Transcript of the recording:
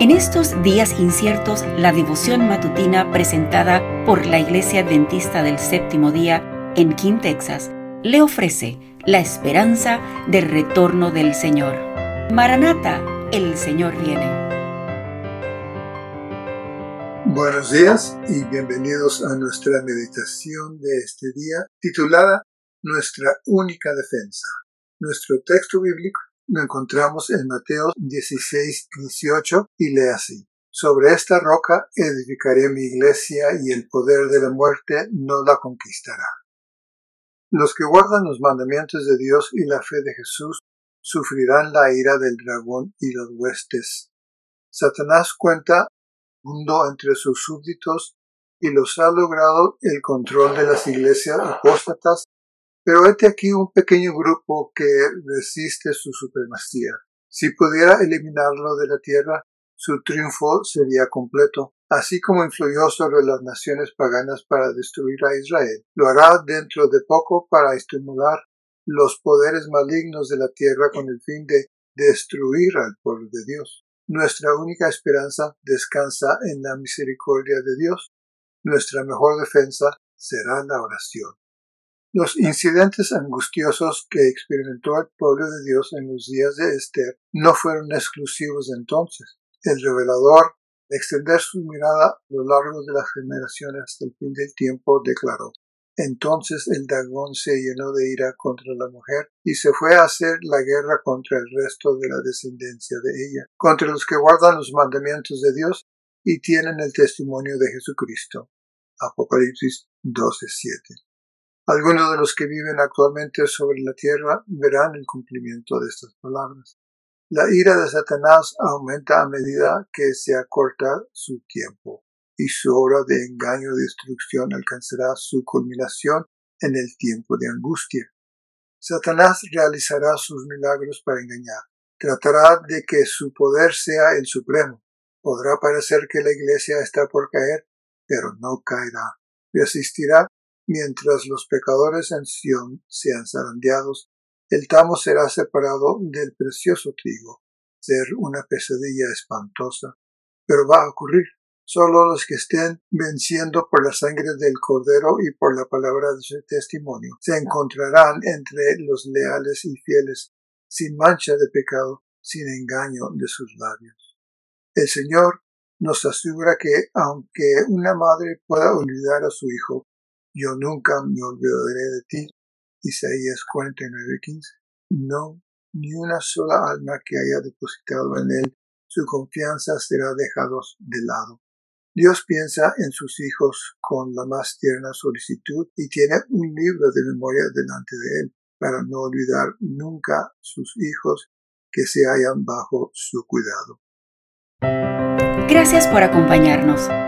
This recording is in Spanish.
En estos días inciertos, la devoción matutina presentada por la Iglesia Adventista del Séptimo Día en King, Texas, le ofrece la esperanza del retorno del Señor. Maranata, el Señor viene. Buenos días y bienvenidos a nuestra meditación de este día titulada Nuestra única defensa. Nuestro texto bíblico lo encontramos en Mateo 16, 18 y lee así. Sobre esta roca edificaré mi iglesia y el poder de la muerte no la conquistará. Los que guardan los mandamientos de Dios y la fe de Jesús sufrirán la ira del dragón y los huestes. Satanás cuenta mundo entre sus súbditos y los ha logrado el control de las iglesias apóstatas pero este aquí un pequeño grupo que resiste su supremacía. Si pudiera eliminarlo de la tierra, su triunfo sería completo, así como influyó sobre las naciones paganas para destruir a Israel. Lo hará dentro de poco para estimular los poderes malignos de la tierra con el fin de destruir al pueblo de Dios. Nuestra única esperanza descansa en la misericordia de Dios. Nuestra mejor defensa será la oración. Los incidentes angustiosos que experimentó el pueblo de Dios en los días de Esther no fueron exclusivos entonces. El revelador, de extender su mirada a lo largo de las generaciones hasta el fin del tiempo, declaró entonces el dragón se llenó de ira contra la mujer y se fue a hacer la guerra contra el resto de la descendencia de ella, contra los que guardan los mandamientos de Dios y tienen el testimonio de Jesucristo. Apocalipsis 12:7. Algunos de los que viven actualmente sobre la tierra verán el cumplimiento de estas palabras. La ira de Satanás aumenta a medida que se acorta su tiempo, y su obra de engaño y destrucción alcanzará su culminación en el tiempo de angustia. Satanás realizará sus milagros para engañar. Tratará de que su poder sea el supremo. Podrá parecer que la iglesia está por caer, pero no caerá. Resistirá Mientras los pecadores en Sión sean zarandeados, el tamo será separado del precioso trigo. Ser una pesadilla espantosa. Pero va a ocurrir. Solo los que estén venciendo por la sangre del Cordero y por la palabra de su testimonio se encontrarán entre los leales y fieles, sin mancha de pecado, sin engaño de sus labios. El Señor nos asegura que, aunque una madre pueda olvidar a su hijo, yo nunca me olvidaré de ti. Isaías 49:15. No, ni una sola alma que haya depositado en él su confianza será dejada de lado. Dios piensa en sus hijos con la más tierna solicitud y tiene un libro de memoria delante de él para no olvidar nunca sus hijos que se hallan bajo su cuidado. Gracias por acompañarnos.